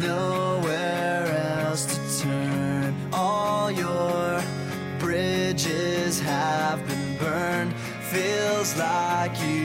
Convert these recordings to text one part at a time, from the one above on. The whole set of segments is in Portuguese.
nowhere else to turn. All your bridges have been burned. Feels like you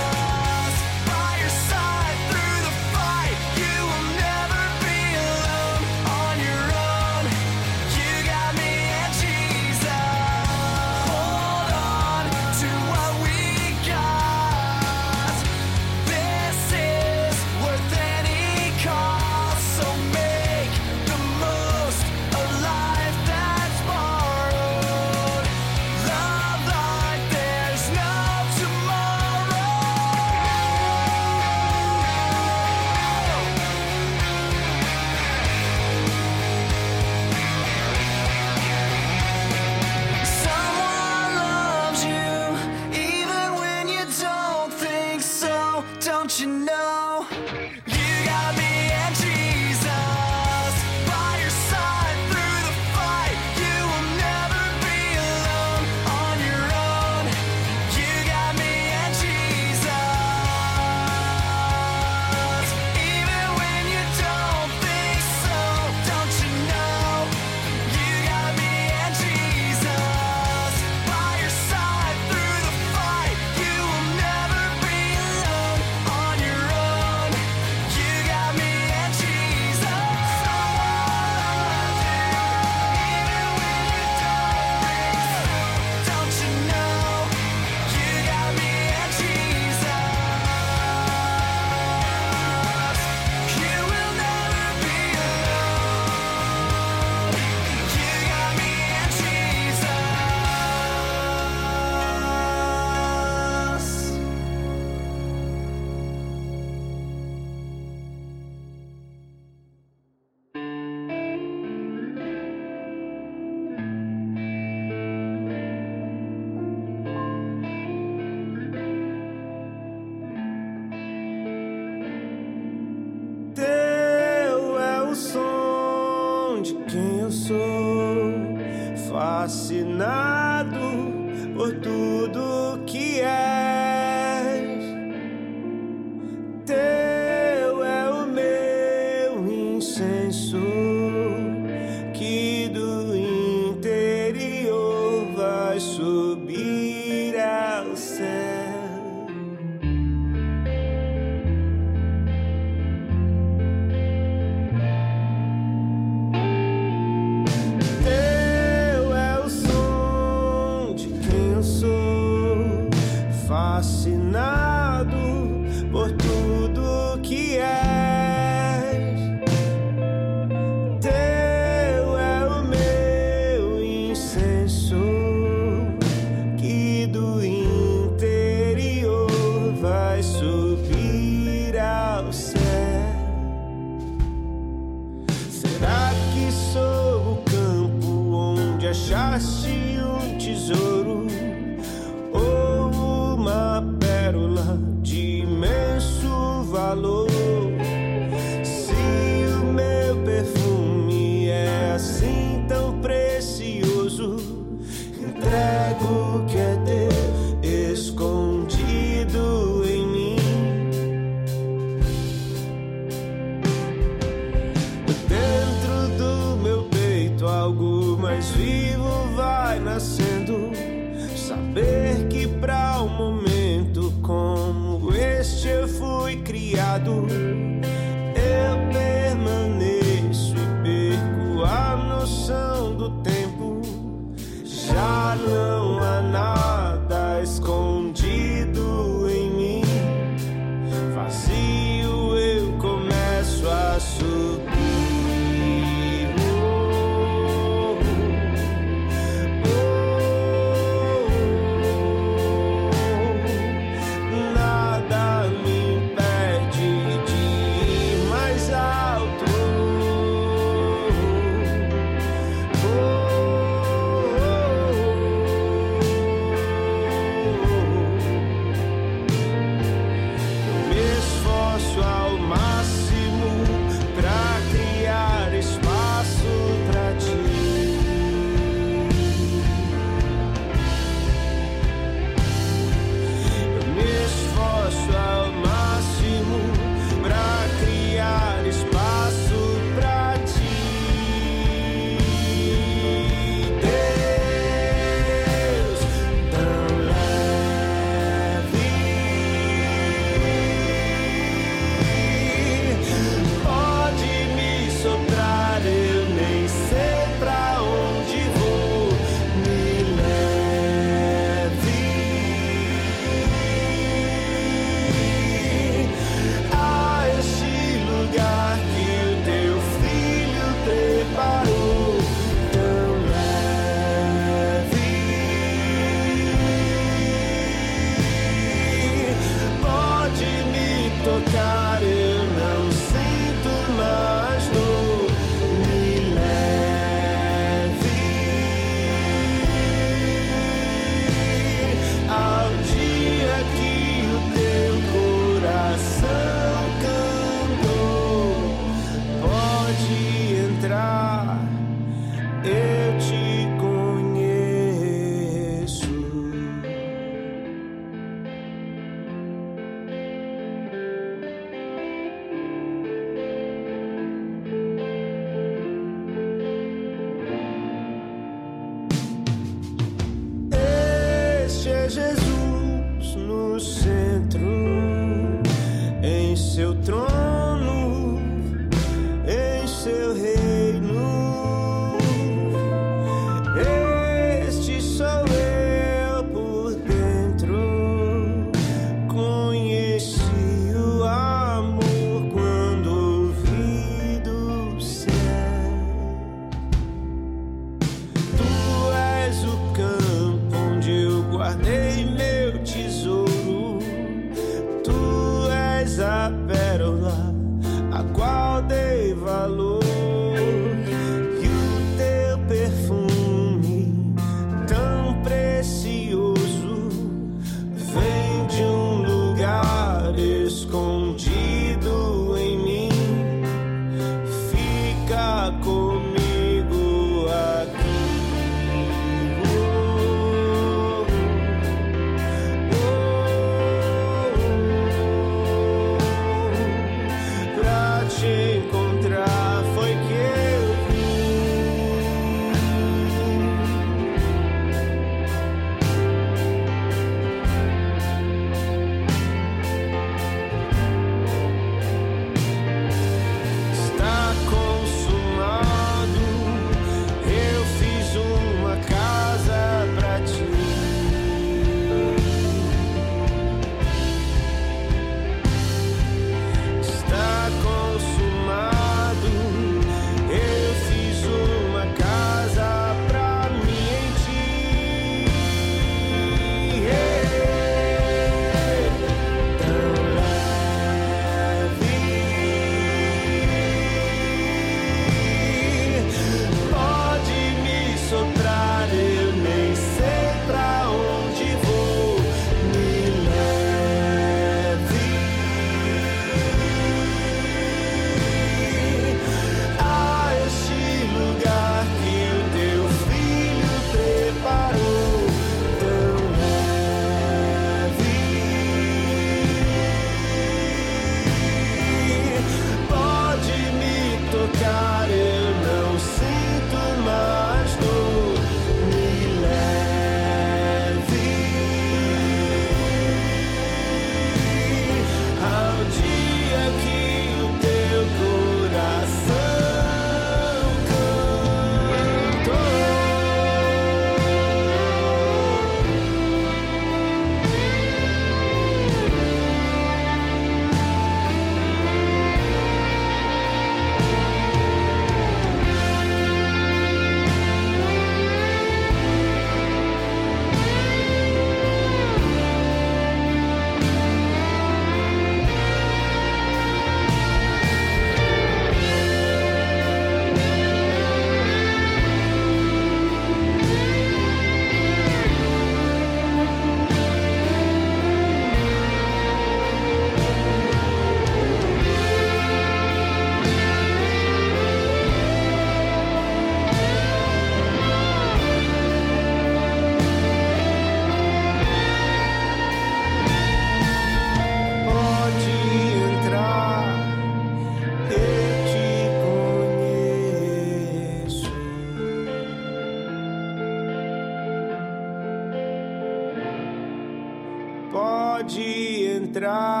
entrar.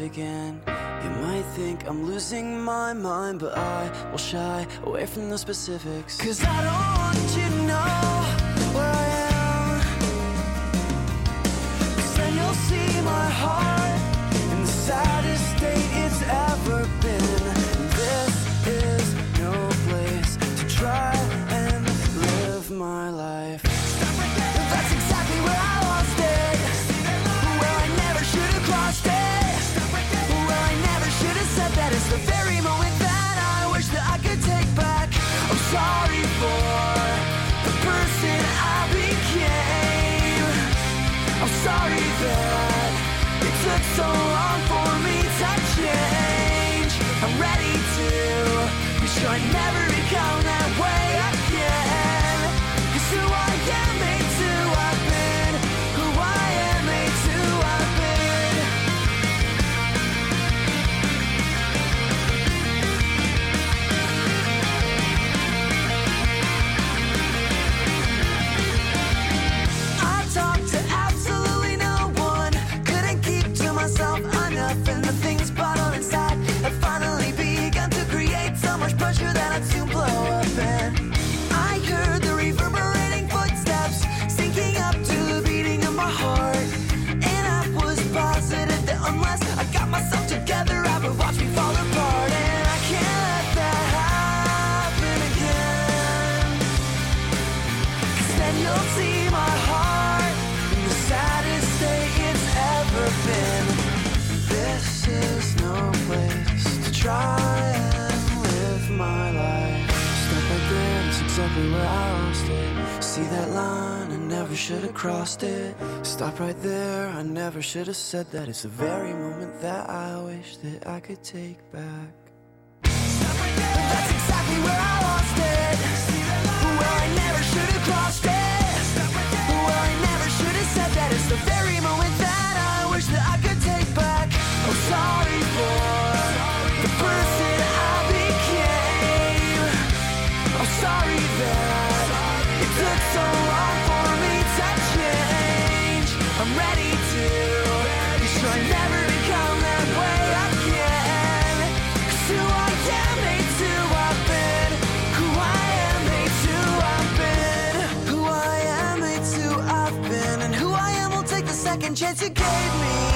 again. You might think I'm losing my mind, but I will shy away from the specifics. Cause I don't want you to know where I am. Never should have crossed it. Stop right there, I never should have said that. It's the very moment that I wish that I could take back. Stop right there, that's exactly where I lost it. Where I never should have crossed it. Where I never should have said that. It's the very moment. chance you gave me.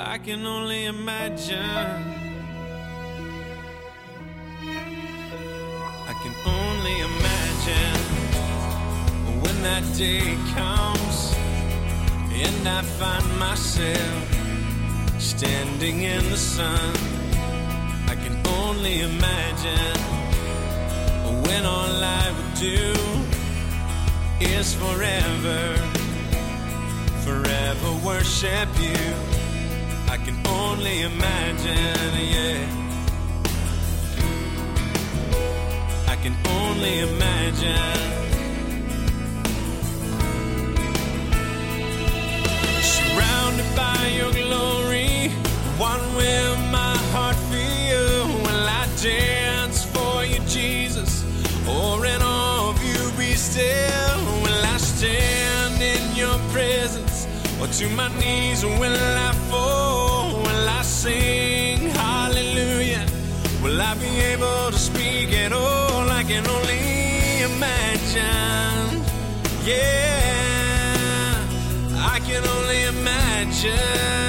I can only imagine. I can only imagine when that day comes and I find myself standing in the sun. I can only imagine when all I would do is forever, forever worship you. Only imagine, yeah. I can only imagine. Surrounded by your glory, what will my heart feel? Will I dance for you, Jesus? Or in awe of you be still? Will I stand in your presence? Or to my knees? Will I sing hallelujah? Will I be able to speak at all? I can only imagine. Yeah, I can only imagine.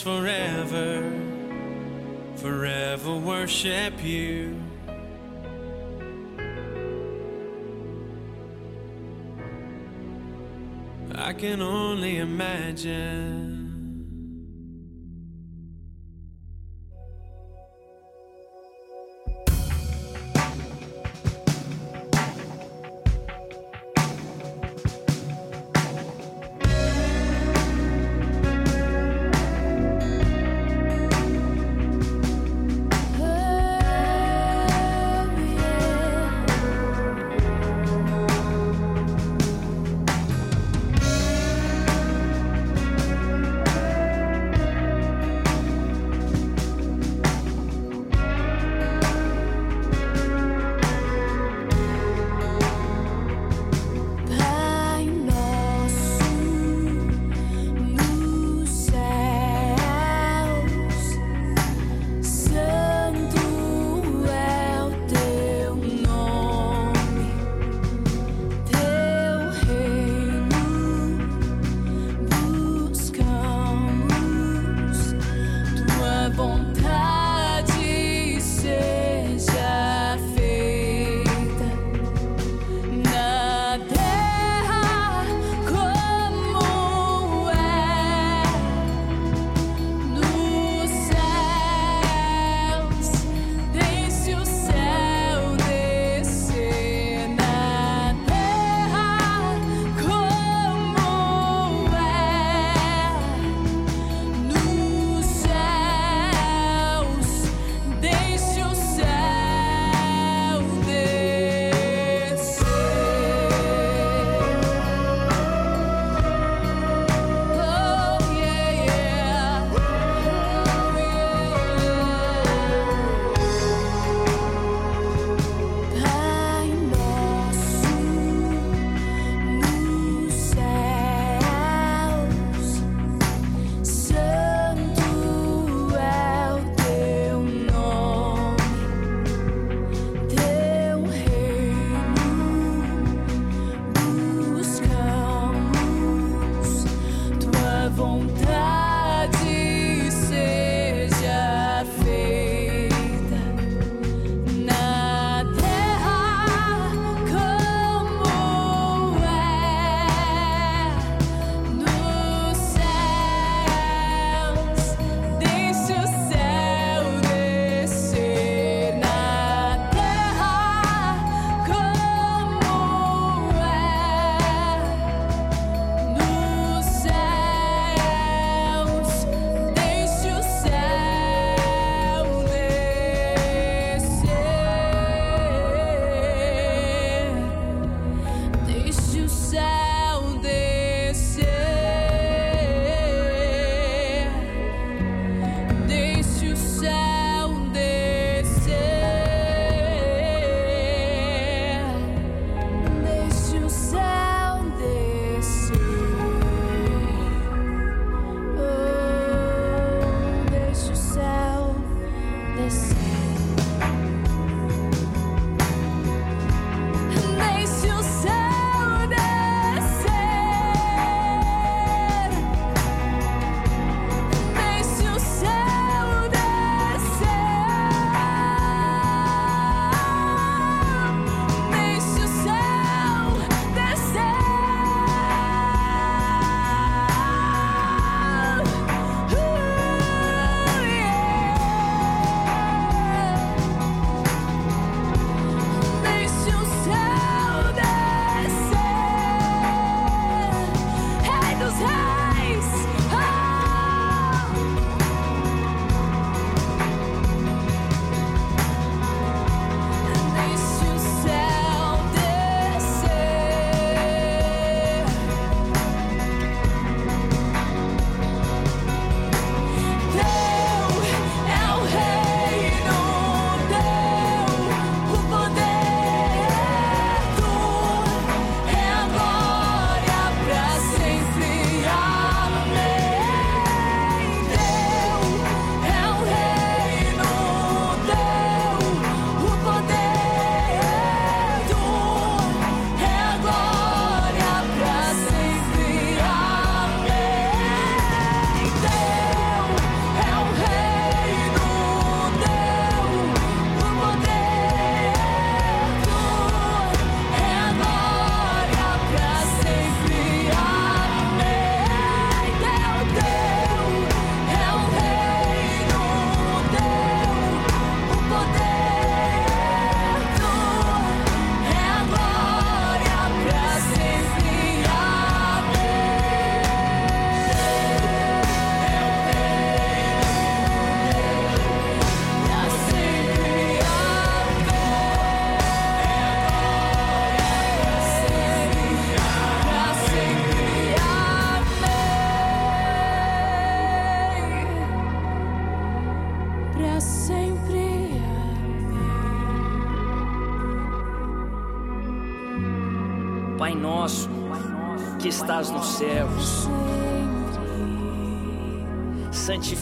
Forever, forever worship you. I can only imagine.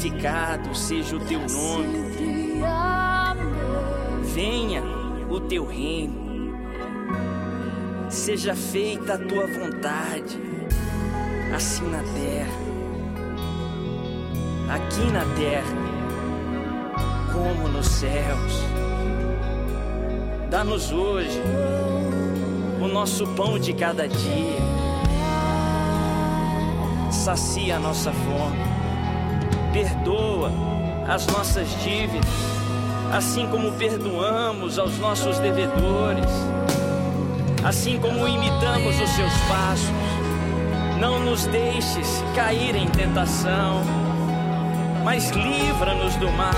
santificado seja o teu nome. Venha o teu reino. Seja feita a tua vontade, assim na terra, aqui na terra, como nos céus. Dá-nos hoje o nosso pão de cada dia. Sacia a nossa fome perdoa as nossas dívidas, assim como perdoamos aos nossos devedores, assim como imitamos os seus passos. Não nos deixes cair em tentação, mas livra-nos do mal.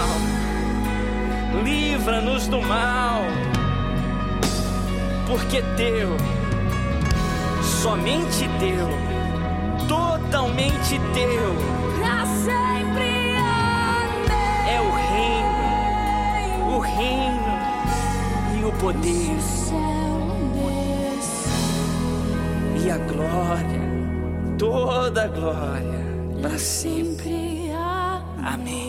Livra-nos do mal, porque teu, somente teu, totalmente teu. Prazer reino e o poder e a glória, toda a glória para sempre. Amém.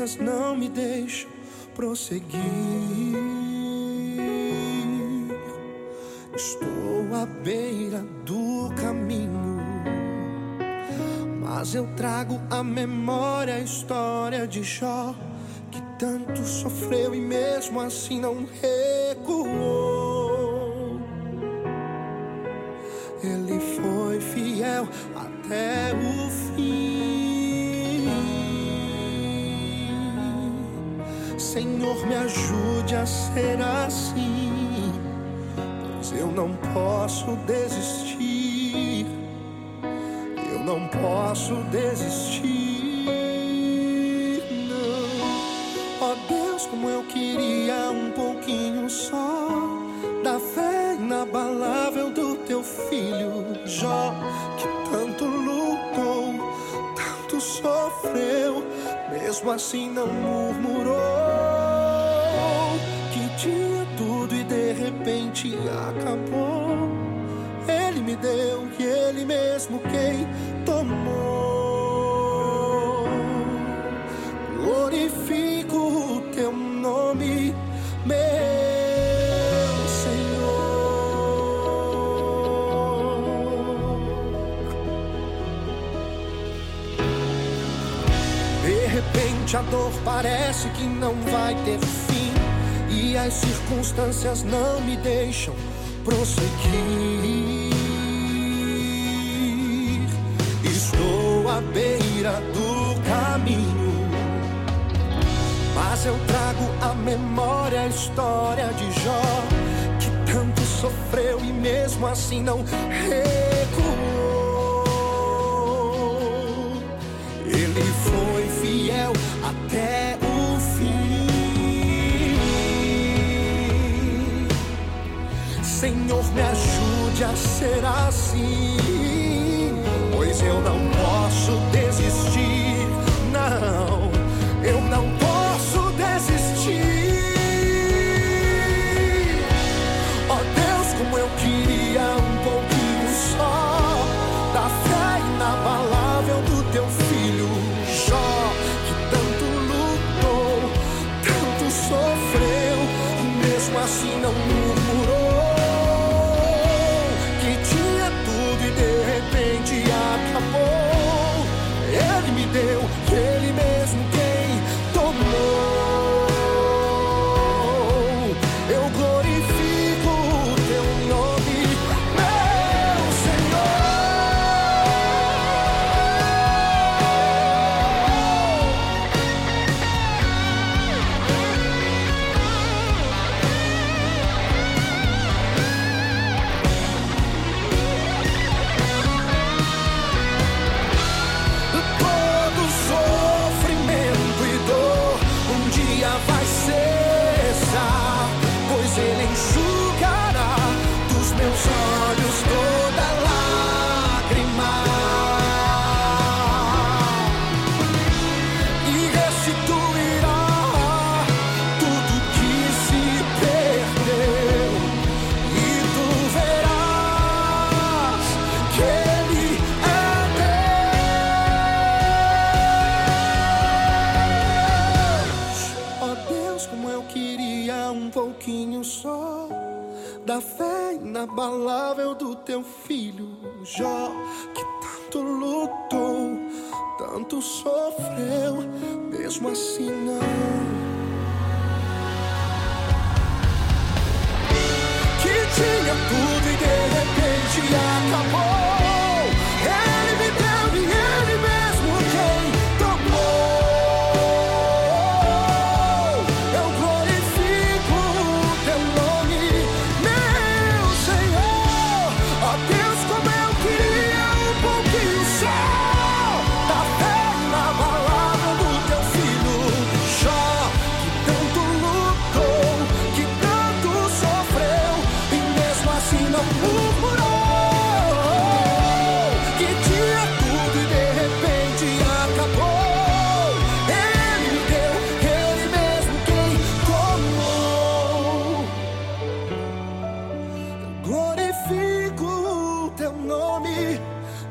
Circunstâncias não me deixam prosseguir. Estou à beira do caminho, mas eu trago à memória a história de Jó, que tanto sofreu e mesmo assim não recuou. Me ajude a ser assim, pois eu não posso desistir. Eu não posso desistir. Não. Ó Deus, como eu queria um pouquinho só da fé inabalável do teu filho Jó, que tanto lutou, tanto sofreu, mesmo assim não murmurou. Mesmo quem tomou. Glorifico o teu nome, meu Senhor. De repente a dor parece que não vai ter fim e as circunstâncias não me deixam prosseguir. Beira do caminho, mas eu trago à memória a história de Jó, que tanto sofreu e mesmo assim não recuou. Ele foi fiel até o fim. Senhor, me ajude a ser assim, eu não posso desistir. Não,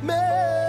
Me.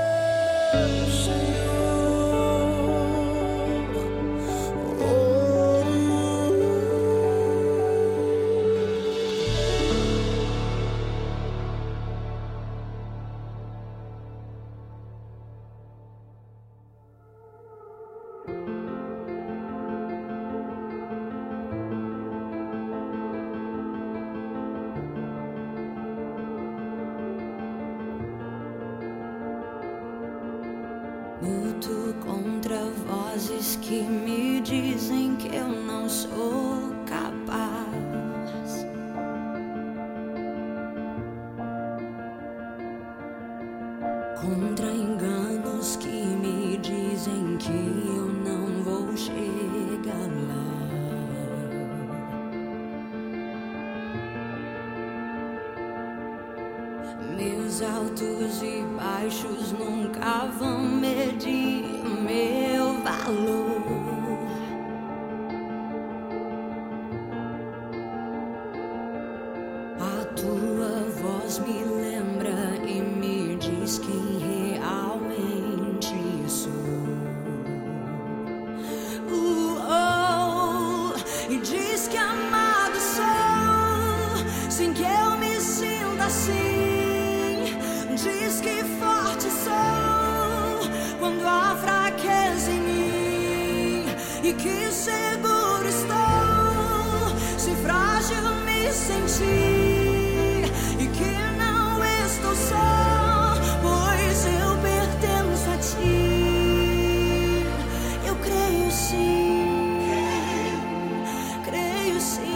see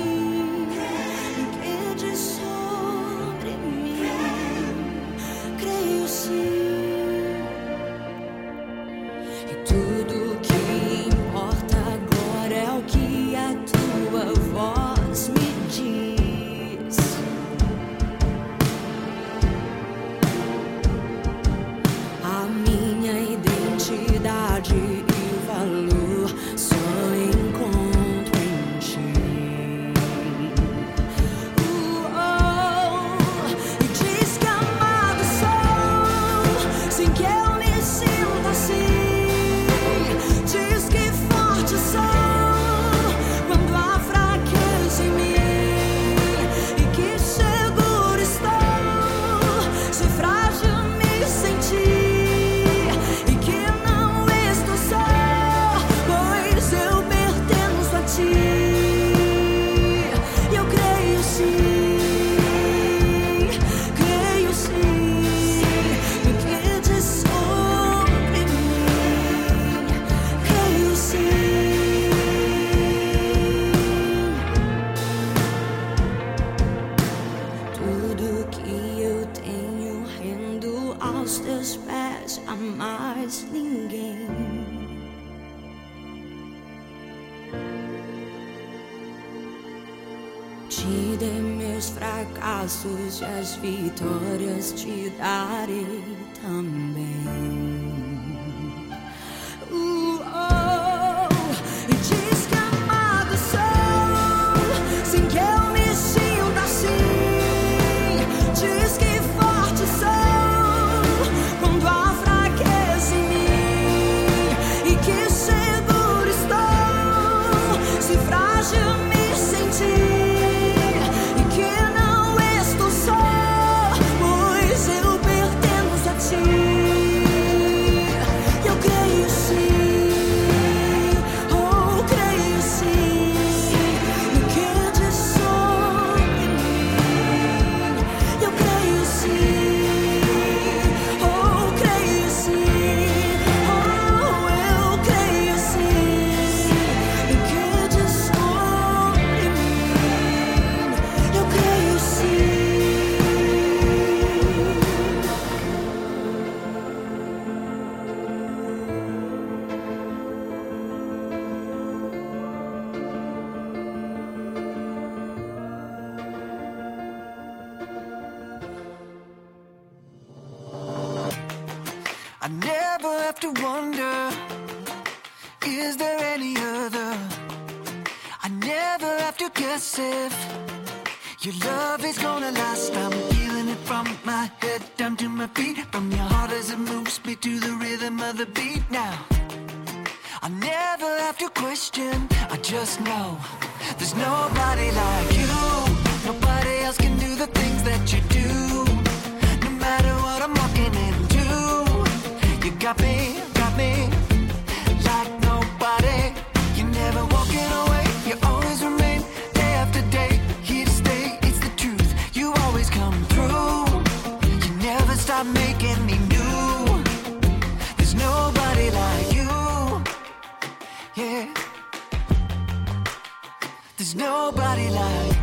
There's nobody like.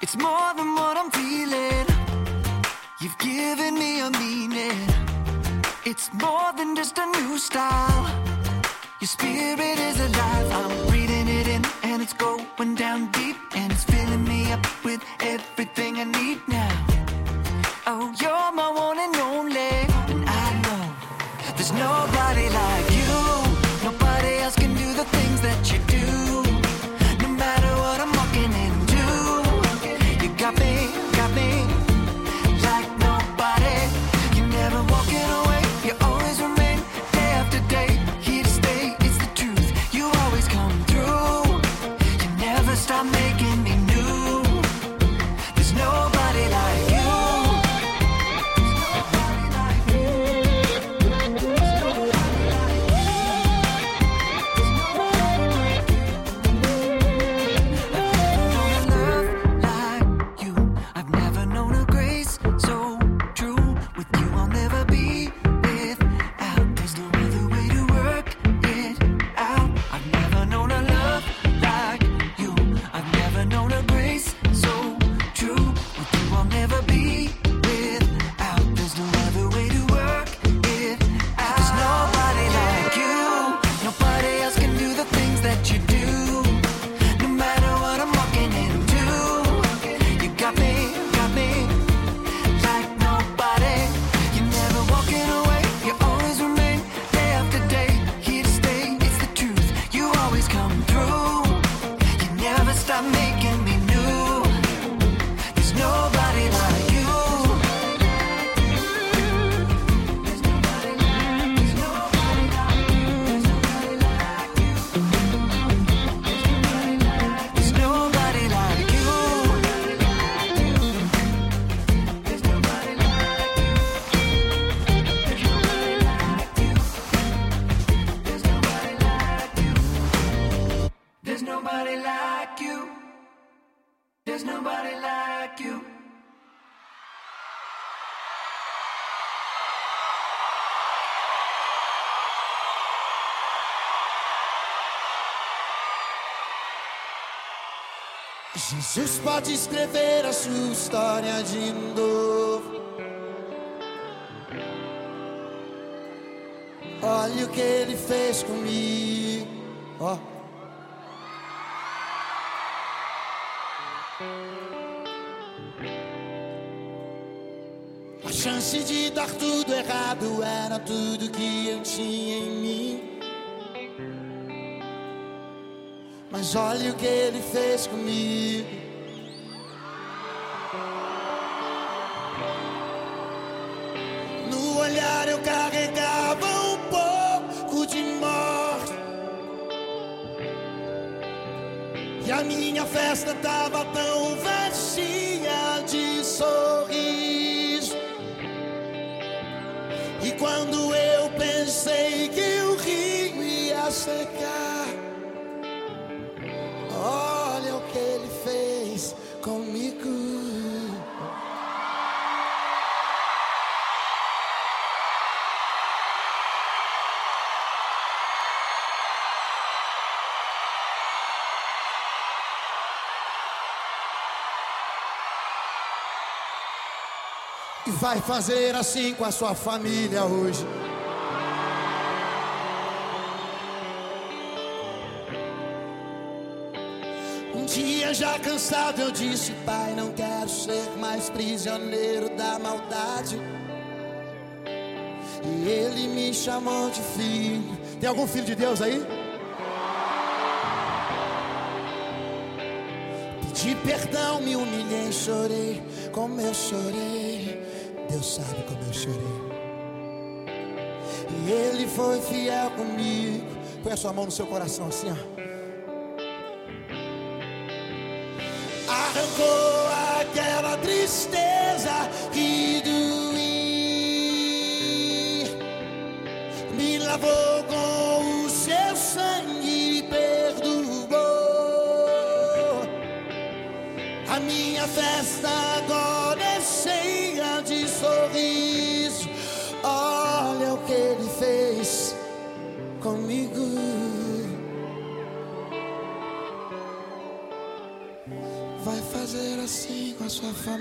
It's more than what I'm feeling. You've given me a meaning. It's more than just a new style. Your spirit is alive. I'm breathing it in, and it's going down deep, and it's filling Jesus pode escrever a sua história de novo. Olha o que ele fez comigo. Ó. A chance de dar tudo errado era tudo que eu tinha em mim. Mas olha o que ele fez comigo. Olhar eu carregava um pouco de morte. E a minha festa tava tão vazia de sorriso. E quando eu pensei que o rio ia secar. Olha E vai fazer assim com a sua família hoje. Um dia já cansado eu disse, pai, não quero ser mais prisioneiro da maldade. E ele me chamou de filho. Tem algum filho de Deus aí? Pedi perdão, me humilhei, chorei, como eu chorei. Deus sabe como eu chorei. E ele foi fiel comigo. Põe a sua mão no seu coração assim, ó. arrancou aquela tristeza que doía, me lavou com o seu sangue e perdoou. A minha festa assim com a sua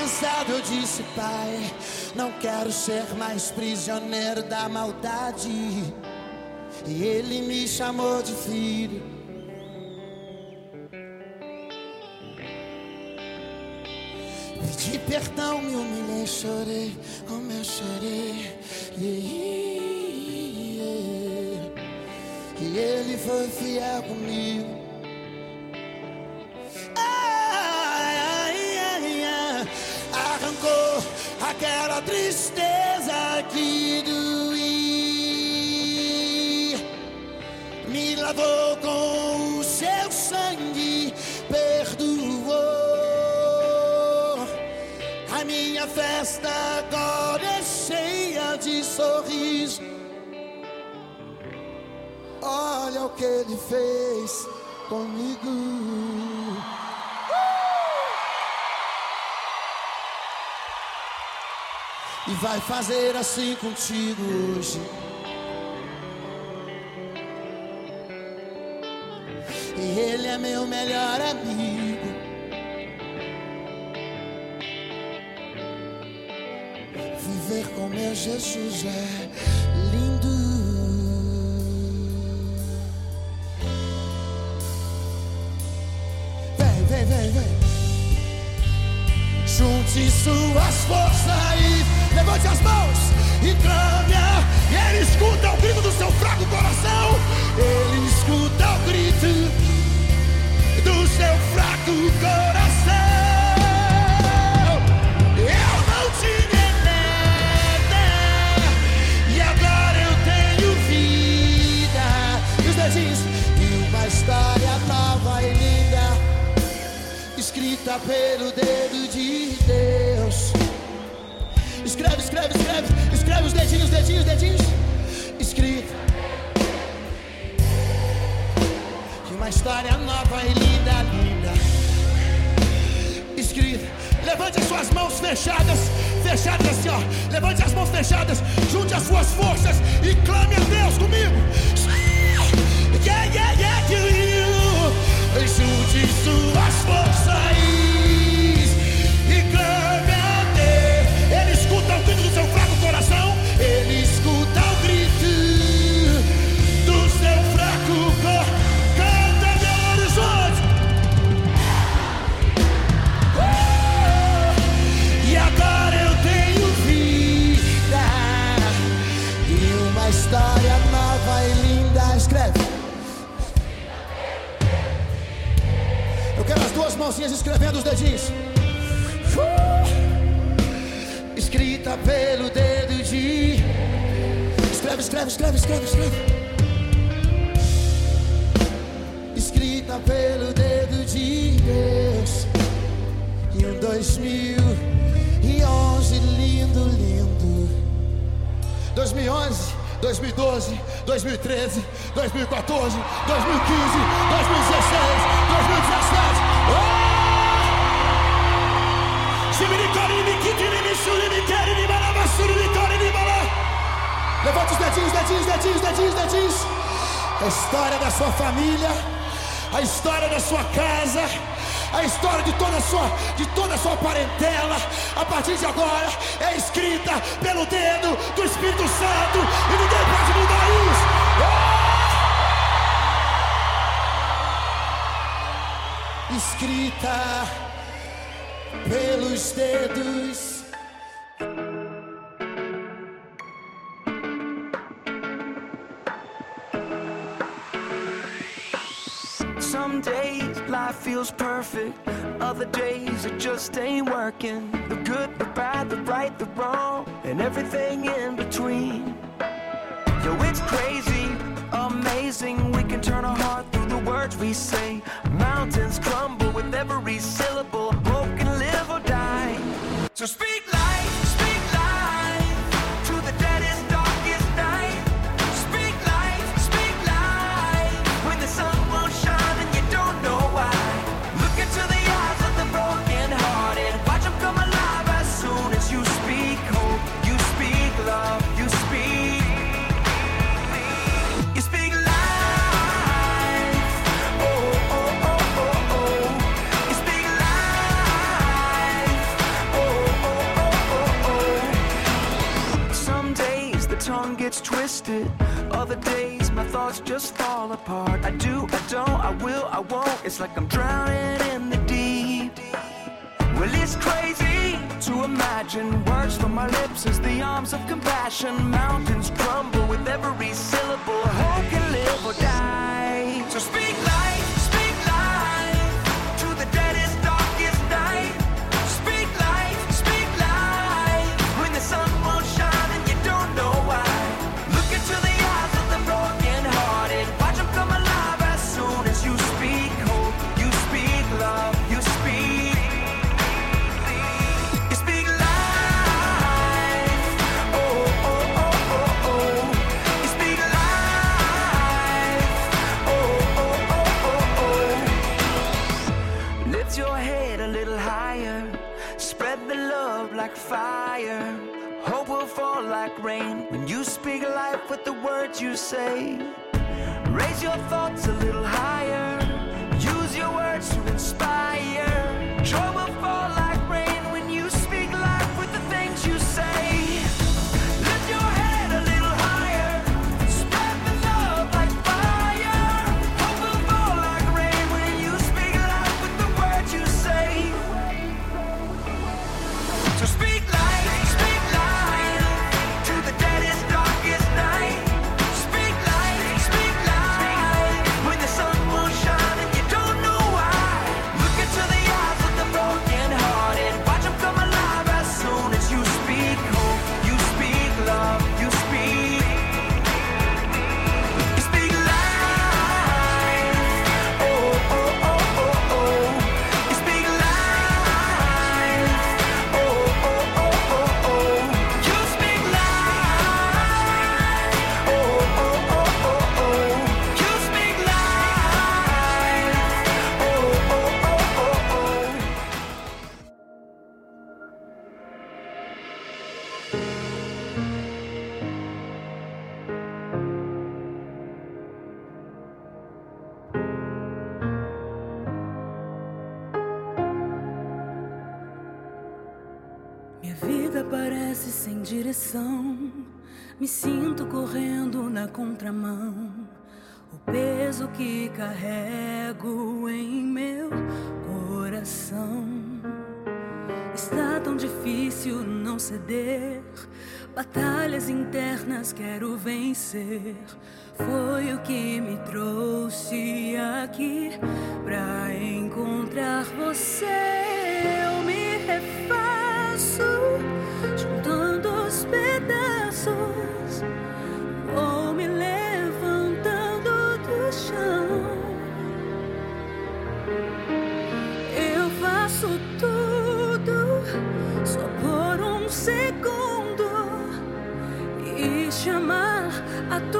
cansado eu disse, pai, não quero ser mais prisioneiro da maldade. E ele me chamou de filho. Pedi perdão, me humilhei, chorei, como eu chorei. E ele foi fiel comigo. Minha festa agora é cheia de sorriso. Olha o que ele fez comigo. E vai fazer assim contigo hoje. E ele é meu melhor amigo. Meu Jesus é lindo. Vem, vem, vem, vem. Junte suas forças e levante as mãos e clame. ele escuta o grito do seu fraco coração. Ele escuta o grito do seu fraco coração. Escrita pelo dedo de Deus. Escreve, escreve, escreve, escreve os dedinhos, dedinhos, dedinhos. Escrita. E uma história nova e linda, linda. Escrita. Levante as suas mãos fechadas, fechadas assim, ó. Levante as mãos fechadas, junte as suas forças e clame a Deus comigo. Yeah, yeah, yeah, you. Junte suas forças every cell. gets twisted. Other days, my thoughts just fall apart. I do, I don't, I will, I won't. It's like I'm drowning in the deep. Well, it's crazy to imagine words from my lips as the arms of compassion. Mountains crumble with every syllable. Hope can live or die. So speak life. you say. Raise your thoughts a little higher. Use your words to inspire. Trouble for life. isso tudo só por um segundo e chamar a tua